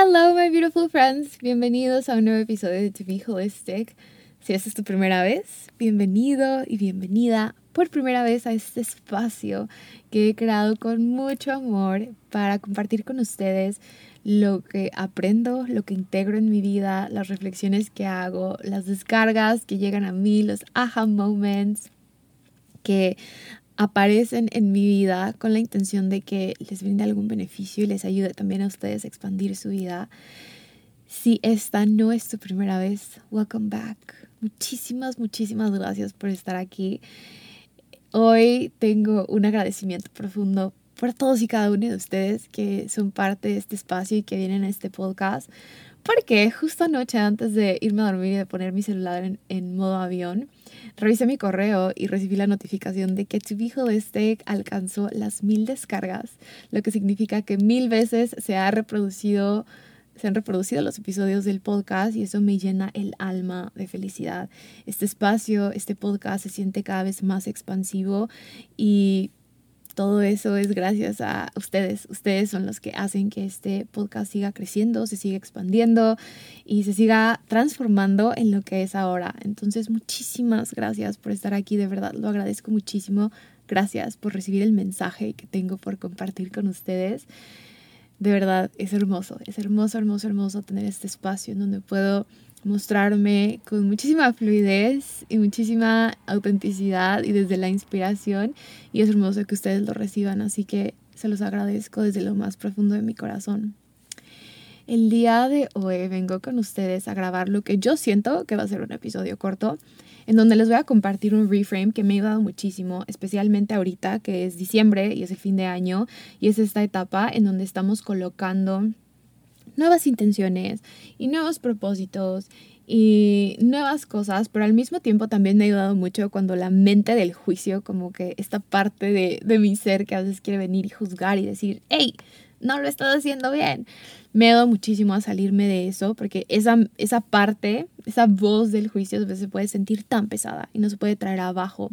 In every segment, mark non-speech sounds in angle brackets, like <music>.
Hello, my beautiful friends. Bienvenidos a un nuevo episodio de To Be Holistic. Si es tu primera vez, bienvenido y bienvenida por primera vez a este espacio que he creado con mucho amor para compartir con ustedes lo que aprendo, lo que integro en mi vida, las reflexiones que hago, las descargas que llegan a mí, los aha moments que aparecen en mi vida con la intención de que les brinde algún beneficio y les ayude también a ustedes a expandir su vida. Si esta no es tu primera vez, welcome back. Muchísimas, muchísimas gracias por estar aquí. Hoy tengo un agradecimiento profundo por todos y cada uno de ustedes que son parte de este espacio y que vienen a este podcast. Porque justo anoche antes de irme a dormir y de poner mi celular en, modo avión, Revisé mi correo y recibí la notificación de que To Be Holistic alcanzó las mil descargas, lo que significa que mil veces se han reproducido los episodios del podcast y eso me llena el alma de felicidad. Este espacio, este podcast se siente cada vez más expansivo y todo eso es gracias a ustedes. Ustedes son los que hacen que este podcast siga creciendo, se siga expandiendo y se siga transformando en lo que es ahora. Entonces, muchísimas gracias por estar aquí, de verdad, lo agradezco muchísimo. Gracias por recibir el mensaje que tengo por compartir con ustedes. De verdad, es hermoso, es hermoso, hermoso, hermoso tener este espacio en donde puedo mostrarme con muchísima fluidez y muchísima autenticidad y desde la inspiración y es hermoso que ustedes lo reciban, así que se los agradezco desde lo más profundo de mi corazón. El día de hoy vengo con ustedes a grabar lo que yo siento que va a ser un episodio corto, en donde les voy a compartir un reframe que me ha ayudado muchísimo, especialmente ahorita que es diciembre y es el fin de año y es esta etapa en donde estamos colocando nuevas intenciones y nuevos propósitos y nuevas cosas, pero al mismo tiempo también me ha ayudado mucho cuando la mente del juicio, como que esta parte de, de mi ser que a veces quiere venir y juzgar y decir, hey, no lo estás haciendo bien. Me ha ayudado muchísimo a salirme de eso porque esa, esa parte, esa voz del juicio a veces se puede sentir tan pesada y no se puede traer abajo.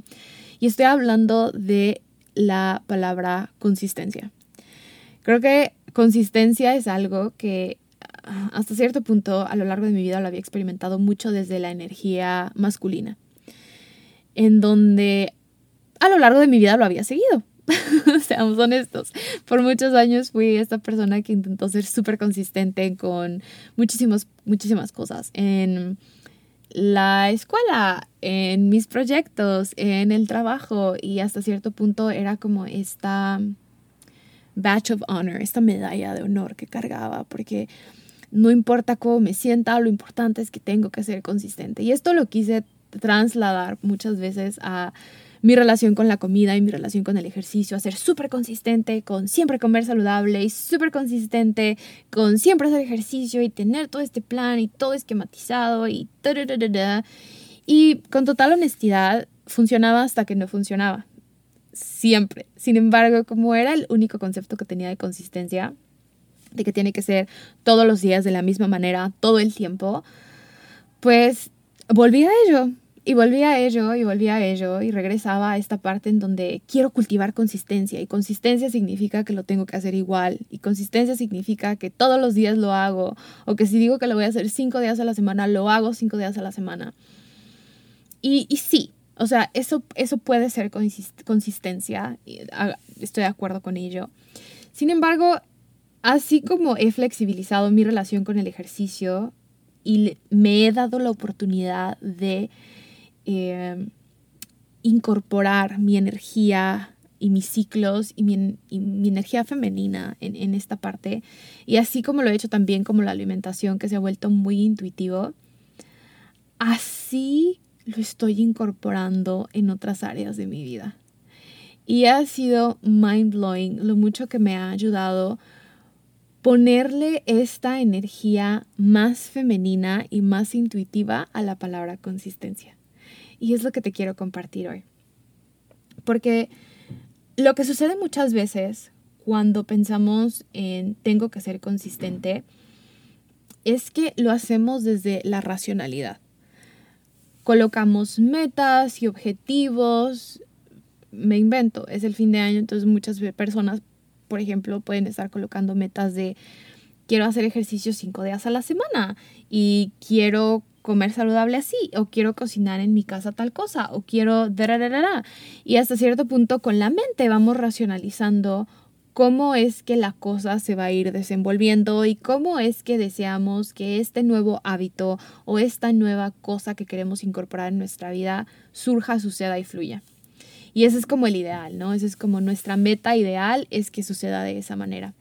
Y estoy hablando de la palabra consistencia. Creo que consistencia es algo que ah, hasta cierto punto a lo largo de mi vida lo había experimentado mucho desde la energía masculina, en donde a lo largo de mi vida lo había seguido. <laughs> Seamos honestos, por muchos años fui esta persona que intentó ser súper consistente con muchísimas, muchísimas cosas. En la escuela, en mis proyectos, en el trabajo y hasta cierto punto era como esta badge of honor, esta medalla de honor que cargaba, porque no importa cómo me sienta, lo importante es que tengo que ser consistente. Y esto lo quise trasladar muchas veces a mi relación con la comida y mi relación con el ejercicio, a ser súper consistente con siempre comer saludable y súper consistente con siempre hacer ejercicio y tener todo este plan y todo esquematizado y y con total honestidad funcionaba hasta que no funcionaba siempre. Sin embargo, como era el único concepto que tenía de consistencia, de que tiene que ser todos los días de la misma manera, todo el tiempo, pues volví a ello. Y volví a ello y volví a ello y regresaba a esta parte en donde quiero cultivar consistencia y consistencia significa que lo tengo que hacer igual y consistencia significa que todos los días lo hago o que si digo que lo voy a hacer cinco días a la semana, lo hago cinco días a la semana. Y, y sí, o sea, eso, eso puede ser consistencia, estoy de acuerdo con ello. Sin embargo, así como he flexibilizado mi relación con el ejercicio y me he dado la oportunidad de eh, incorporar mi energía y mis ciclos y mi, energía femenina en, en, esta parte. Y así como lo he hecho también como la alimentación que se ha vuelto muy intuitivo, así lo estoy incorporando en otras áreas de mi vida. Y ha sido mind blowing lo mucho que me ha ayudado ponerle esta energía más femenina y más intuitiva a la palabra consistencia. Y es lo que te quiero compartir hoy. Porque lo que sucede muchas veces cuando pensamos en tengo que ser consistente es que lo hacemos desde la racionalidad. Colocamos metas y objetivos. Me invento, es el fin de año, entonces muchas personas, por ejemplo, pueden estar colocando metas de quiero hacer ejercicio cinco días a la semana y quiero comer saludable así, o quiero cocinar en mi casa tal cosa, o quiero... Y hasta cierto punto con la mente vamos racionalizando cómo es que la cosa se va a ir desenvolviendo y cómo es que deseamos que este nuevo hábito o esta nueva cosa que queremos incorporar en nuestra vida surja, suceda y fluya. Y ese es como el ideal, ¿no? Ese es como nuestra meta ideal, es que suceda de esa manera.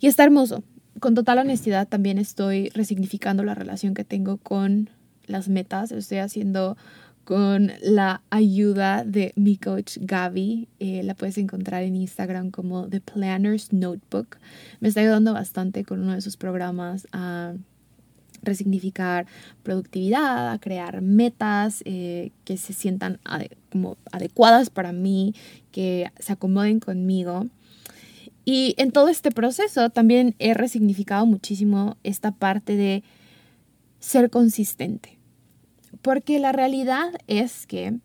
Y está hermoso. Con total honestidad también estoy resignificando la relación que tengo con las metas, estoy haciendo con la ayuda de mi coach Gaby. Eh, la puedes encontrar en Instagram como The Planner's Notebook. Me está ayudando bastante con uno de sus programas a resignificar productividad, a crear metas eh, que se sientan como adecuadas para mí, que se acomoden conmigo. Y en todo este proceso también he resignificado muchísimo esta parte de ser consistente. Porque la realidad es que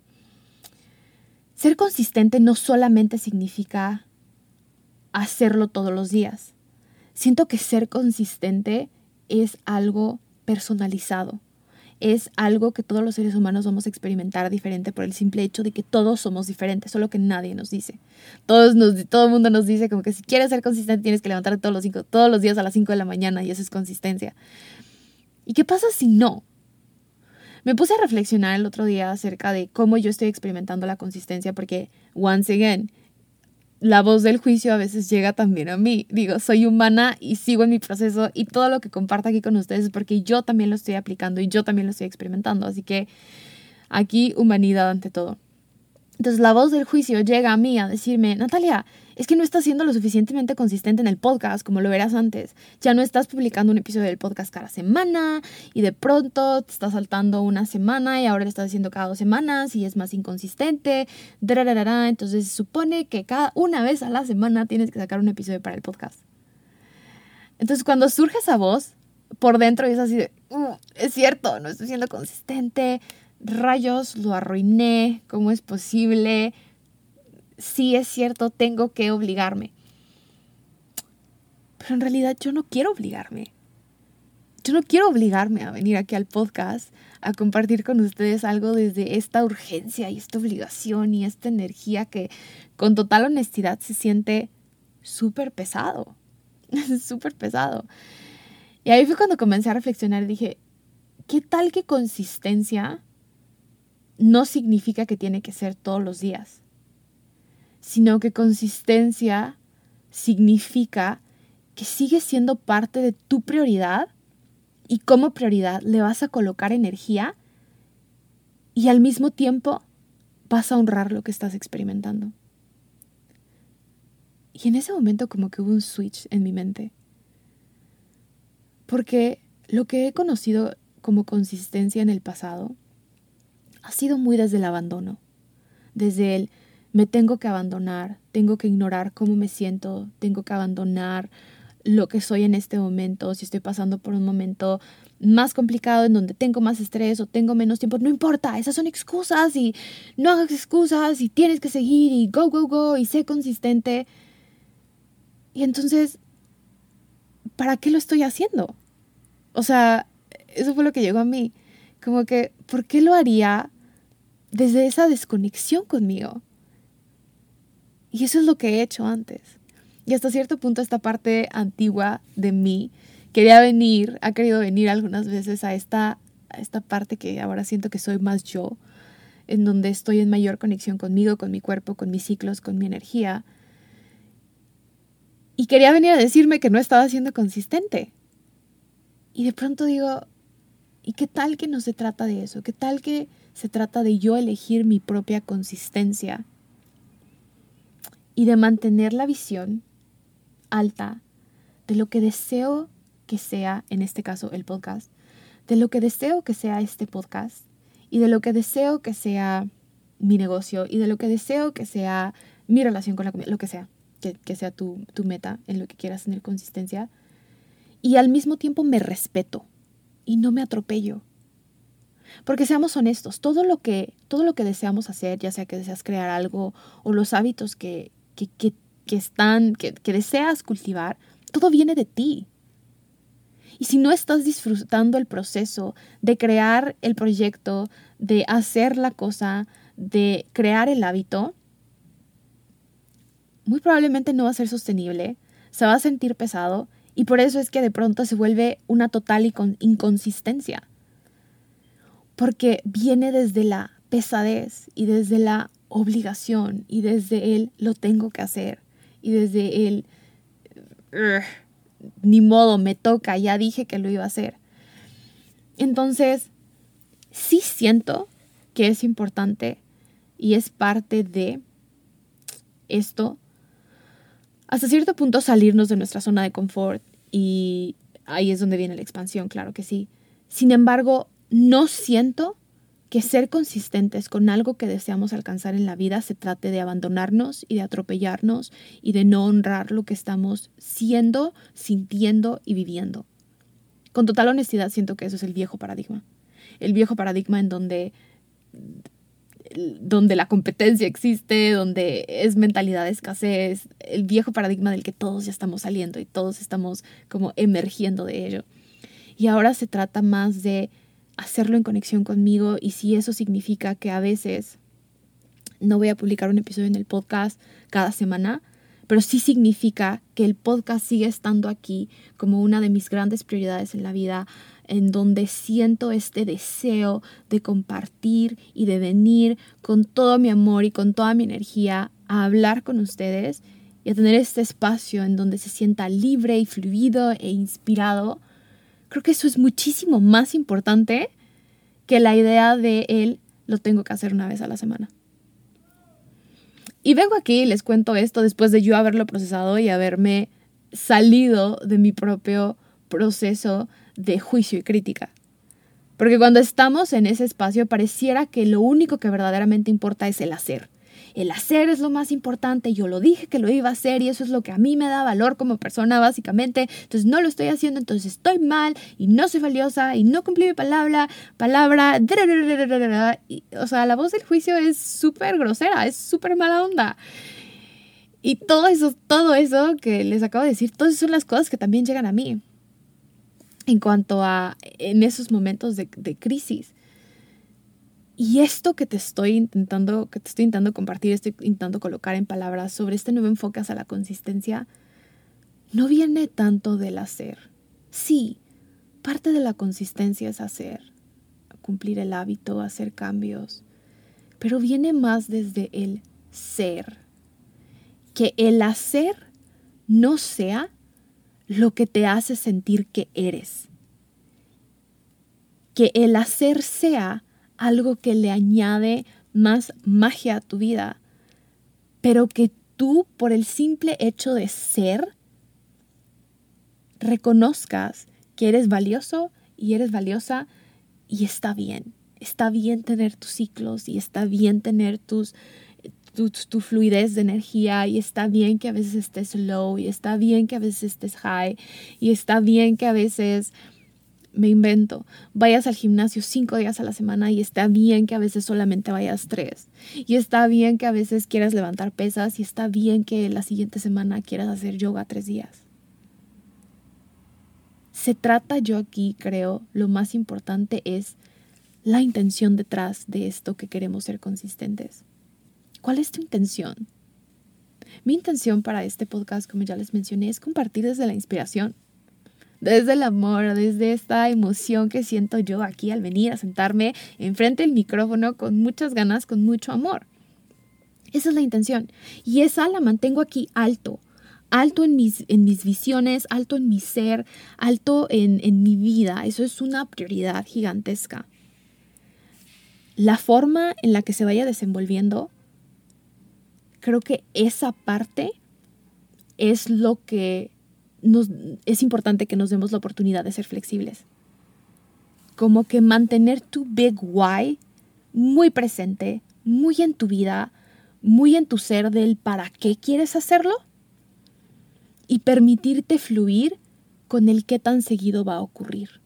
ser consistente no solamente significa hacerlo todos los días. Siento que ser consistente es algo personalizado. Es algo que todos los seres humanos vamos a experimentar diferente por el simple hecho de que todos somos diferentes, solo que nadie nos dice. Todos nos, todo el mundo nos dice como que si quieres ser consistente tienes que levantarte todos los, cinco, todos los días a las 5 de la mañana y eso es consistencia. ¿Y qué pasa si no? Me puse a reflexionar el otro día acerca de cómo yo estoy experimentando la consistencia porque, once again, la voz del juicio a veces llega también a mí. Digo, soy humana y sigo en mi proceso y todo lo que comparto aquí con ustedes es porque yo también lo estoy aplicando y yo también lo estoy experimentando. Así que aquí humanidad ante todo. Entonces la voz del juicio llega a mí a decirme, Natalia, es que no estás siendo lo suficientemente consistente en el podcast como lo verás antes. Ya no estás publicando un episodio del podcast cada semana y de pronto te está saltando una semana y ahora lo estás haciendo cada dos semanas y es más inconsistente. Entonces se supone que cada una vez a la semana tienes que sacar un episodio para el podcast. Entonces cuando surge esa voz, por dentro es así de, uh, es cierto, no estoy siendo consistente, rayos, lo arruiné, ¿cómo es posible? Sí es cierto, tengo que obligarme. Pero en realidad yo no quiero obligarme. Yo no quiero obligarme a venir aquí al podcast a compartir con ustedes algo desde esta urgencia y esta obligación y esta energía que con total honestidad se siente súper pesado. <laughs> súper pesado. Y ahí fue cuando comencé a reflexionar y dije, ¿qué tal que consistencia no significa que tiene que ser todos los días, sino que consistencia significa que sigue siendo parte de tu prioridad y como prioridad le vas a colocar energía y al mismo tiempo vas a honrar lo que estás experimentando. Y en ese momento como que hubo un switch en mi mente. Porque lo que he conocido como consistencia en el pasado ha sido muy desde el abandono, desde el me tengo que abandonar, tengo que ignorar cómo me siento, tengo que abandonar lo que soy en este momento, si estoy pasando por un momento más complicado en donde tengo más estrés o tengo menos tiempo, no importa, esas son excusas y no hagas excusas y tienes que seguir y go, go, go y sé consistente. Y entonces, ¿para qué lo estoy haciendo? O sea, eso fue lo que llegó a mí. Como que, ¿por qué lo haría desde esa desconexión conmigo? Y eso es lo que he hecho antes. Y hasta cierto punto esta parte antigua de mí quería venir, ha querido venir algunas veces a esta, a esta parte que ahora siento que soy más yo, en donde estoy en mayor conexión conmigo, con mi cuerpo, con mis ciclos, con mi energía. Y quería venir a decirme que no estaba siendo consistente. Y de pronto digo, ¿y qué tal que no se trata de eso? ¿Qué tal que se trata de yo elegir mi propia consistencia y de mantener la visión alta de lo que deseo que sea, en este caso el podcast, de lo que deseo que sea este podcast y de lo que deseo que sea mi negocio y de lo que deseo que sea mi relación con la comida, lo que sea, que, que sea tu, tu meta en lo que quieras tener consistencia. Y al mismo tiempo me respeto y no me atropello. Porque seamos honestos, todo lo que, todo lo que deseamos hacer, ya sea que deseas crear algo o los hábitos que, que, están, que, que deseas cultivar, todo viene de ti. Y si no estás disfrutando el proceso de crear el proyecto, de hacer la cosa, de crear el hábito, muy probablemente no va a ser sostenible, se va a sentir pesado y por eso es que de pronto se vuelve una total inconsistencia. Porque viene desde la pesadez y desde la obligación y desde él lo tengo que hacer. Y desde él ni modo me toca ya dije que lo iba a hacer. Entonces sí siento que es importante y es parte de esto hasta cierto punto salirnos de nuestra zona de confort y ahí es donde viene la expansión claro que sí. Sin embargo no siento que ser consistentes con algo que deseamos alcanzar en la vida se trate de abandonarnos y de atropellarnos y de no honrar lo que estamos siendo, sintiendo y viviendo. Con total honestidad siento que eso es el viejo paradigma. El viejo paradigma en donde donde la competencia existe, donde es mentalidad de escasez, el viejo paradigma del que todos ya estamos saliendo y todos estamos como emergiendo de ello. Y ahora se trata más de hacerlo en conexión conmigo y si eso significa que a veces no voy a publicar un episodio en el podcast cada semana, pero sí significa que el podcast sigue estando aquí como una de mis grandes prioridades en la vida, en donde siento este deseo de compartir y de venir con todo mi amor y con toda mi energía a hablar con ustedes y a tener este espacio en donde se sienta libre y fluido e inspirado Creo que eso es muchísimo más importante que la idea de él lo tengo que hacer una vez a la semana. Y vengo aquí y les cuento esto después de yo haberlo procesado y haberme salido de mi propio proceso de juicio y crítica. Porque cuando estamos en ese espacio pareciera que lo único que verdaderamente importa es el hacer el hacer es lo más importante, yo lo dije que lo iba a hacer y eso es lo que a mí me da valor como persona básicamente, entonces no lo estoy haciendo, entonces estoy mal y no soy valiosa y no cumplí mi palabra, palabra, o sea, la voz del juicio es súper grosera, es súper mala onda. Y todo eso, todo eso que les acabo de decir, todas son las cosas que también llegan a mí en cuanto a en esos momentos de, de crisis. Y esto que te estoy intentando, que te estoy intentando compartir, estoy intentando colocar en palabras sobre este nuevo enfoque hacia la consistencia, no viene tanto del hacer. Sí, parte de la consistencia es hacer, cumplir el hábito, hacer cambios, pero viene más desde el ser. Que el hacer no sea lo que te hace sentir que eres. Que el hacer sea algo que le añade más magia a tu vida, pero que tú, por el simple hecho de ser, reconozcas que eres valioso y eres valiosa y está bien. Está bien tener tus ciclos y está bien tener tus, tu, tu, fluidez de energía y está bien que a veces estés low y está bien que a veces estés high y está bien que a veces me invento, vayas al gimnasio cinco días a la semana y está bien que a veces solamente vayas tres. Y está bien que a veces quieras levantar pesas y está bien que la siguiente semana quieras hacer yoga tres días. Se trata yo aquí, creo, lo más importante es la intención detrás de esto que queremos ser consistentes. ¿Cuál es tu intención? Mi intención para este podcast, como ya les mencioné, es compartir desde la inspiración, desde el amor, desde esta emoción que siento yo aquí al venir a sentarme enfrente del micrófono con muchas ganas, con mucho amor. Esa es la intención. Y esa la mantengo aquí alto, alto en mis, en mis visiones, alto en mi ser, alto en, en mi vida. Eso es una prioridad gigantesca. La forma en la que se vaya desenvolviendo, creo que esa parte es lo que nos, es importante que nos demos la oportunidad de ser flexibles. Como que mantener tu big why muy presente, muy en tu vida, muy en tu ser del para qué quieres hacerlo y permitirte fluir con el qué tan seguido va a ocurrir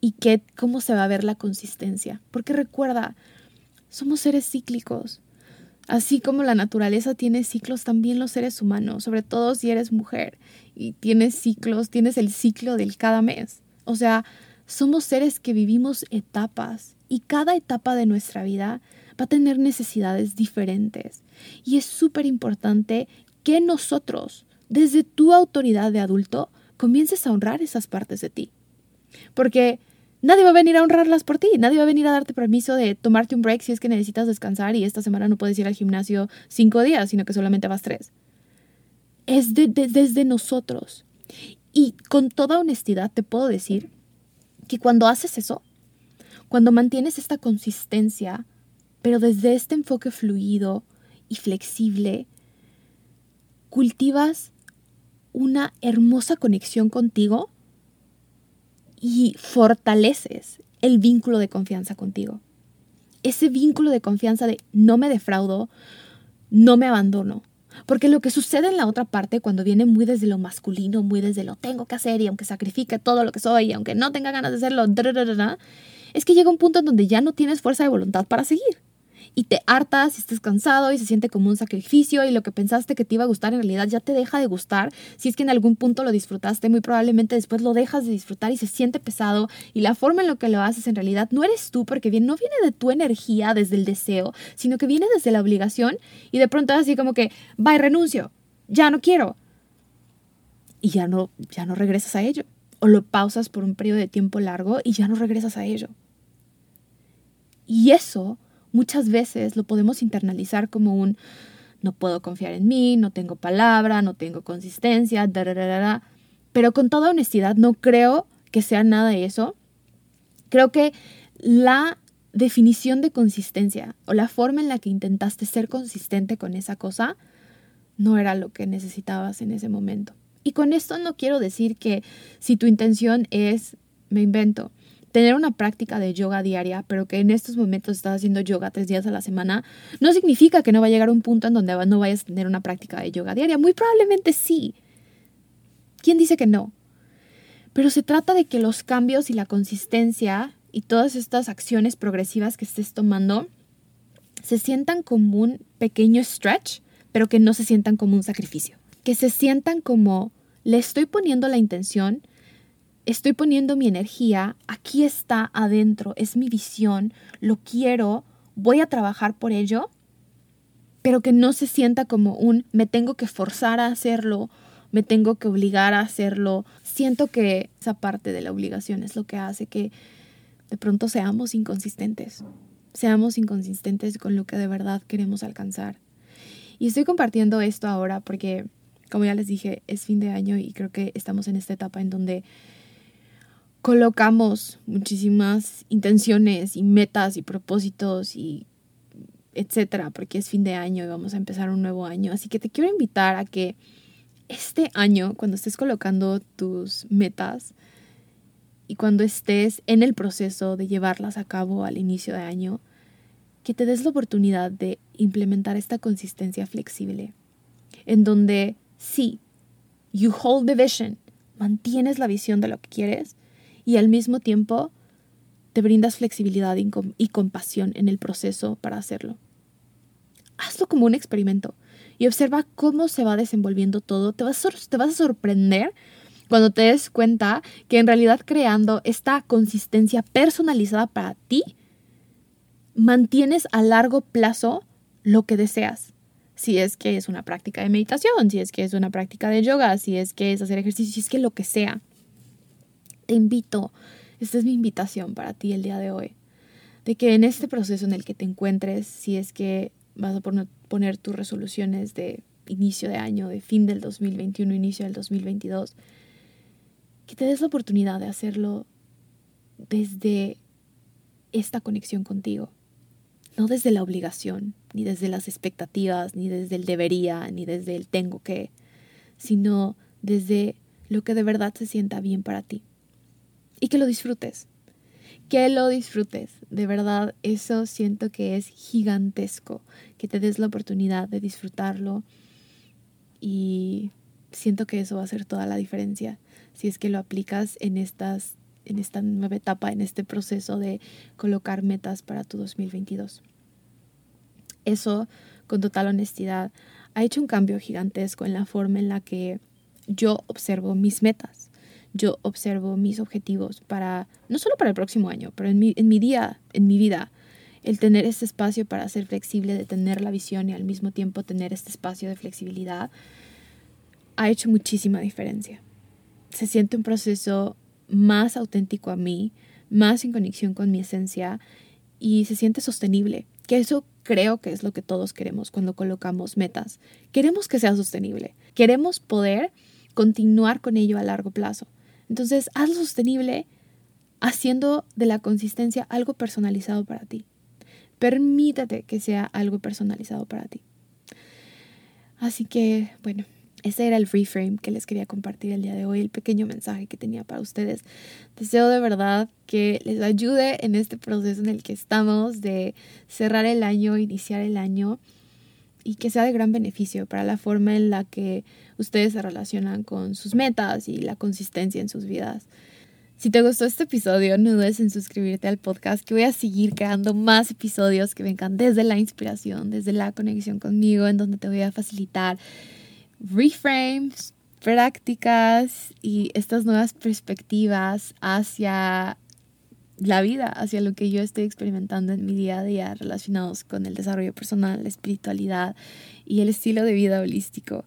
y qué, cómo se va a ver la consistencia. Porque recuerda, somos seres cíclicos. Así como la naturaleza tiene ciclos, también los seres humanos, sobre todo si eres mujer y tienes ciclos, tienes el ciclo del cada mes. O sea, somos seres que vivimos etapas y cada etapa de nuestra vida va a tener necesidades diferentes. Y es súper importante que nosotros, desde tu autoridad de adulto, comiences a honrar esas partes de ti. Porque nadie va a venir a honrarlas por ti, nadie va a venir a darte permiso de tomarte un break si es que necesitas descansar y esta semana no puedes ir al gimnasio cinco días, sino que solamente vas tres. Es desde nosotros. Y con toda honestidad te puedo decir que cuando haces eso, cuando mantienes esta consistencia, pero desde este enfoque fluido y flexible, cultivas una hermosa conexión contigo y fortaleces el vínculo de confianza contigo. Ese vínculo de confianza de no me defraudo, no me abandono. Porque lo que sucede en la otra parte, cuando viene muy desde lo masculino, muy desde lo tengo que hacer y aunque sacrifique todo lo que soy y aunque no tenga ganas de hacerlo, es que llega un punto en donde ya no tienes fuerza de voluntad para seguir y te hartas y estás cansado y se siente como un sacrificio y lo que pensaste que te iba a gustar en realidad ya te deja de gustar. Si es que en algún punto lo disfrutaste, muy probablemente después lo dejas de disfrutar y se siente pesado y la forma en la que lo haces en realidad no eres tú porque bien no viene de tu energía desde el deseo, sino que viene desde la obligación y de pronto así como que, y renuncio, ya no quiero. Y ya no, ya no regresas a ello. O lo pausas por un periodo de tiempo largo y ya no regresas a ello. Y eso muchas veces lo podemos internalizar como un no puedo confiar en mí, no tengo palabra, no tengo consistencia, pero con toda honestidad no creo que sea nada de eso. Creo que la definición de consistencia o la forma en la que intentaste ser consistente con esa cosa no era lo que necesitabas en ese momento. Y con esto no quiero decir que si tu intención es, me invento, tener una práctica de yoga diaria, pero que en estos momentos estás haciendo yoga tres días a la semana, no significa que no va a llegar un punto en donde no vayas a tener una práctica de yoga diaria. Muy probablemente sí. ¿Quién dice que no? Pero se trata de que los cambios y la consistencia y todas estas acciones progresivas que estés tomando se sientan como un pequeño stretch, pero que no se sientan como un sacrificio. Que se sientan como le estoy poniendo la intención estoy poniendo mi energía, aquí está adentro, es mi visión, lo quiero, voy a trabajar por ello, pero que no se sienta como un me tengo que forzar a hacerlo, me tengo que obligar a hacerlo. Siento que esa parte de la obligación es lo que hace que de pronto seamos inconsistentes, seamos inconsistentes con lo que de verdad queremos alcanzar. Y estoy compartiendo esto ahora porque, como ya les dije, es fin de año y creo que estamos en esta etapa en donde colocamos muchísimas intenciones y metas y propósitos y etcétera, porque es fin de año y vamos a empezar un nuevo año. Así que te quiero invitar a que este año, cuando estés colocando tus metas y cuando estés en el proceso de llevarlas a cabo al inicio de año, que te des la oportunidad de implementar esta consistencia flexible, en donde sí, you hold the vision, mantienes la visión de lo que quieres, y al mismo tiempo te brindas flexibilidad y compasión en el proceso para hacerlo. Hazlo como un experimento y observa cómo se va desenvolviendo todo. Te vas, te vas a sorprender cuando te des cuenta que en realidad creando esta consistencia personalizada para ti, mantienes a largo plazo lo que deseas, Si es que es una práctica de meditación, si es que es una práctica de yoga, si es que es hacer ejercicio, si es que lo que sea. Te invito, esta es mi invitación para ti el día de hoy, de que en este proceso en el que te encuentres, si es que vas a poner tus resoluciones de inicio de año, de fin del 2021, inicio del 2022, que te des la oportunidad de hacerlo desde esta conexión contigo, no desde la obligación, ni desde las expectativas, ni desde el debería, ni desde el tengo que, sino desde lo que de verdad se sienta bien para ti. Y que lo disfrutes, que lo disfrutes. De verdad, eso siento que es gigantesco, que te des la oportunidad de disfrutarlo y siento que eso va a hacer toda la diferencia si es que lo aplicas en estas en esta nueva etapa, en este proceso de colocar metas para tu 2022. Eso, con total honestidad, ha hecho un cambio gigantesco en la forma en la que yo observo mis metas. Yo observo mis objetivos para, no solo para el próximo año, pero en mi, en mi día, en mi vida. El tener este espacio para ser flexible, de tener la visión y al mismo tiempo tener este espacio de flexibilidad, ha hecho muchísima diferencia. Se siente un proceso más auténtico a mí, más en conexión con mi esencia y se siente sostenible, que eso creo que es lo que todos queremos cuando colocamos metas. Queremos que sea sostenible, queremos poder continuar con ello a largo plazo. Entonces, hazlo sostenible haciendo de la consistencia algo personalizado para ti. Permítate que sea algo personalizado para ti. Así que, bueno, ese era el reframe que les quería compartir el día de hoy, el pequeño mensaje que tenía para ustedes. Deseo de verdad que les ayude en este proceso en el que estamos de cerrar el año, iniciar el año y que sea de gran beneficio para la forma en la que ustedes se relacionan con sus metas y la consistencia en sus vidas. Si te gustó este episodio, no dudes en suscribirte al podcast, que voy a seguir creando más episodios que vengan desde la inspiración, desde la conexión conmigo, en donde te voy a facilitar reframes, prácticas y estas nuevas perspectivas hacia la vida, hacia lo que yo estoy experimentando en mi día a día relacionados con el desarrollo personal, la espiritualidad y el estilo de vida holístico.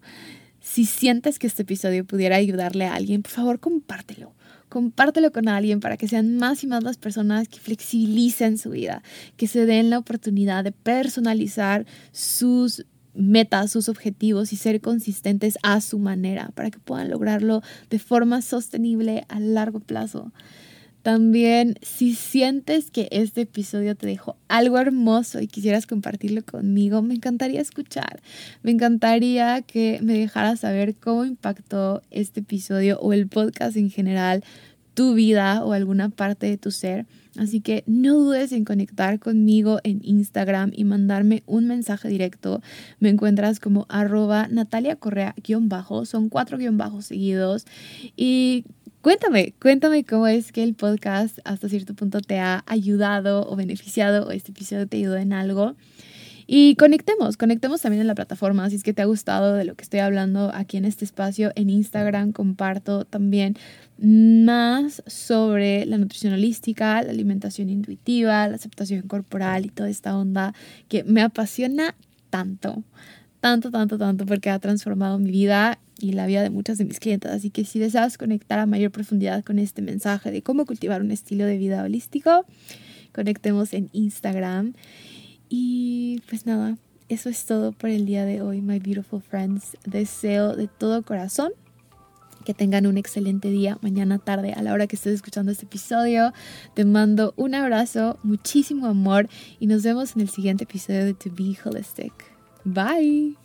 Si sientes que este episodio pudiera ayudarle a alguien, por favor compártelo. Compártelo con alguien para que sean más y más las personas que flexibilicen su vida, que se den la oportunidad de personalizar sus metas, sus objetivos y ser consistentes a su manera para que puedan lograrlo de forma sostenible a largo plazo. También, si sientes que este episodio te dejó algo hermoso y quisieras compartirlo conmigo, me encantaría escuchar. Me encantaría que me dejaras saber cómo impactó este episodio o el podcast en general tu vida o alguna parte de tu ser. Así que no dudes en conectar conmigo en Instagram y mandarme un mensaje directo. Me encuentras como arroba Natalia Correa guion bajo, son cuatro guion bajos seguidos. Y cuéntame, cuéntame cómo es que el podcast hasta cierto punto te ha ayudado o beneficiado o este episodio te ayudó en algo. Y conectemos, conectemos también en la plataforma. Si es que te ha gustado de lo que estoy hablando aquí en este espacio, en Instagram comparto también más sobre la nutrición holística, la alimentación intuitiva, la aceptación corporal y toda esta onda que me apasiona tanto, tanto, tanto, tanto, porque ha transformado mi vida y la vida de muchas de mis clientes. Así que si deseas conectar a mayor profundidad con este mensaje de cómo cultivar un estilo de vida holístico, conectemos en Instagram. Y pues nada, eso es todo por el día de hoy, my beautiful friends. Deseo de todo corazón que tengan un excelente día mañana tarde a la hora que estés escuchando este episodio. Te mando un abrazo, muchísimo amor y nos vemos en el siguiente episodio de To Be Holistic. Bye.